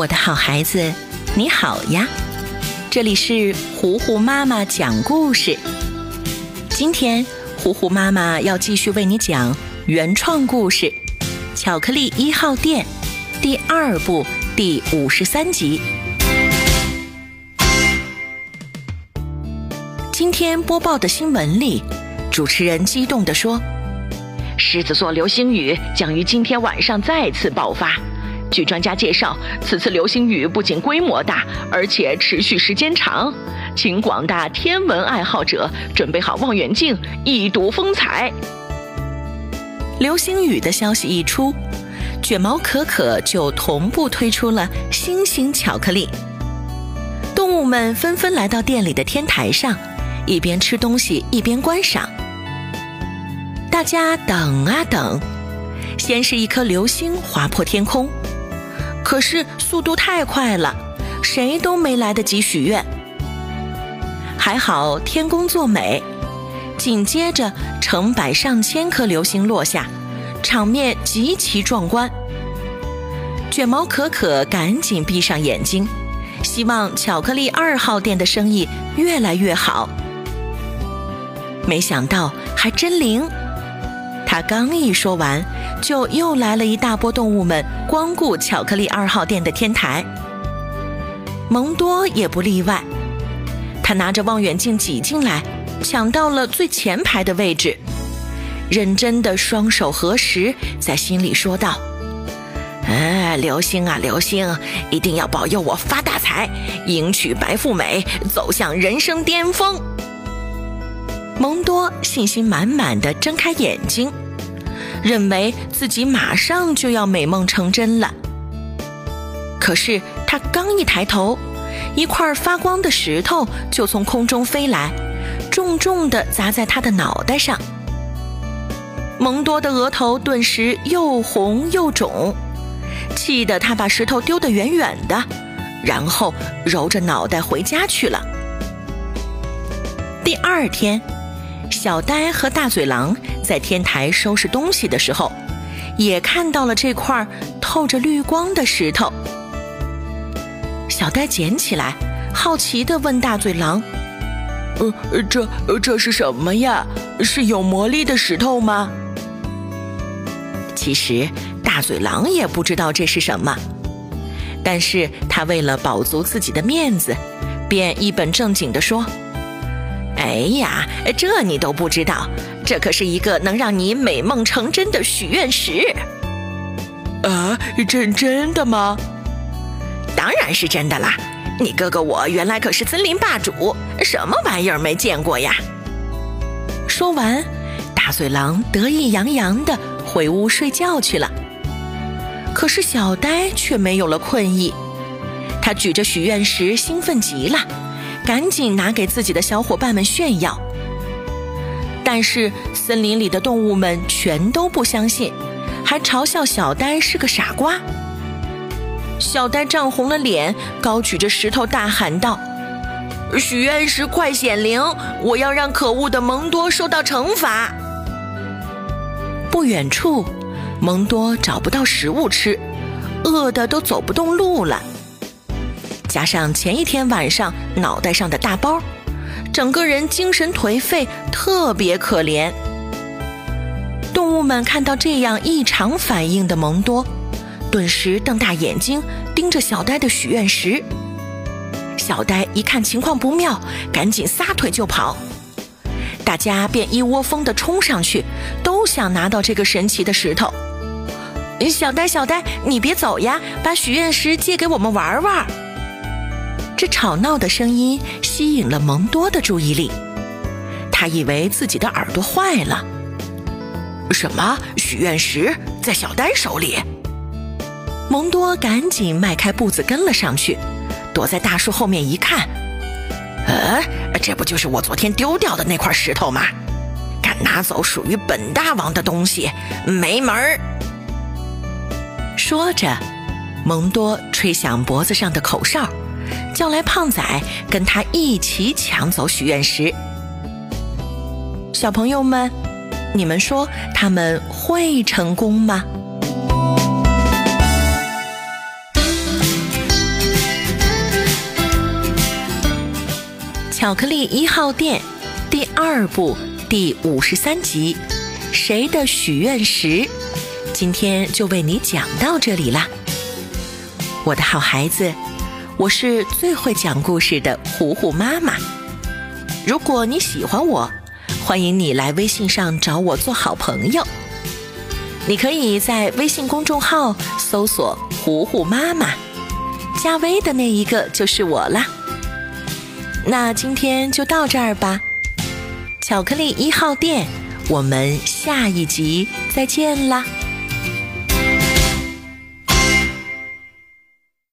我的好孩子，你好呀！这里是糊糊妈妈讲故事。今天，糊糊妈妈要继续为你讲原创故事《巧克力一号店》第二部第五十三集。今天播报的新闻里，主持人激动地说：“狮子座流星雨将于今天晚上再次爆发。”据专家介绍，此次流星雨不仅规模大，而且持续时间长，请广大天文爱好者准备好望远镜，一睹风采。流星雨的消息一出，卷毛可可就同步推出了星星巧克力。动物们纷纷来到店里的天台上，一边吃东西一边观赏。大家等啊等，先是一颗流星划破天空。可是速度太快了，谁都没来得及许愿。还好天公作美，紧接着成百上千颗流星落下，场面极其壮观。卷毛可可赶紧闭上眼睛，希望巧克力二号店的生意越来越好。没想到还真灵，他刚一说完。就又来了一大波动物们光顾巧克力二号店的天台，蒙多也不例外。他拿着望远镜挤进来，抢到了最前排的位置，认真的双手合十，在心里说道：“哎，流星啊流星，一定要保佑我发大财，迎娶白富美，走向人生巅峰。”蒙多信心满满的睁开眼睛。认为自己马上就要美梦成真了，可是他刚一抬头，一块发光的石头就从空中飞来，重重地砸在他的脑袋上。蒙多的额头顿时又红又肿，气得他把石头丢得远远的，然后揉着脑袋回家去了。第二天。小呆和大嘴狼在天台收拾东西的时候，也看到了这块透着绿光的石头。小呆捡起来，好奇地问大嘴狼：“呃，这这是什么呀？是有魔力的石头吗？”其实大嘴狼也不知道这是什么，但是他为了保足自己的面子，便一本正经地说。哎呀，这你都不知道？这可是一个能让你美梦成真的许愿石。啊，真真的吗？当然是真的啦！你哥哥我原来可是森林霸主，什么玩意儿没见过呀？说完，大嘴狼得意洋洋地回屋睡觉去了。可是小呆却没有了困意，他举着许愿石，兴奋极了。赶紧拿给自己的小伙伴们炫耀，但是森林里的动物们全都不相信，还嘲笑小呆是个傻瓜。小呆涨红了脸，高举着石头大喊道：“许愿石快显灵！我要让可恶的蒙多受到惩罚！”不远处，蒙多找不到食物吃，饿得都走不动路了。加上前一天晚上脑袋上的大包，整个人精神颓废，特别可怜。动物们看到这样异常反应的蒙多，顿时瞪大眼睛盯着小呆的许愿石。小呆一看情况不妙，赶紧撒腿就跑。大家便一窝蜂地冲上去，都想拿到这个神奇的石头。小呆，小呆，你别走呀，把许愿石借给我们玩玩。这吵闹的声音吸引了蒙多的注意力，他以为自己的耳朵坏了。什么许愿石在小丹手里？蒙多赶紧迈开步子跟了上去，躲在大树后面一看，呃，这不就是我昨天丢掉的那块石头吗？敢拿走属于本大王的东西，没门儿！说着，蒙多吹响脖子上的口哨。叫来胖仔跟他一起抢走许愿石。小朋友们你们说他们会成功吗？巧克力一号店第二部第五十三集谁的许愿石今天就为你讲到这里啦我的好孩子我是最会讲故事的糊糊妈妈。如果你喜欢我，欢迎你来微信上找我做好朋友。你可以在微信公众号搜索“糊糊妈妈”，加微的那一个就是我啦。那今天就到这儿吧，巧克力一号店，我们下一集再见啦。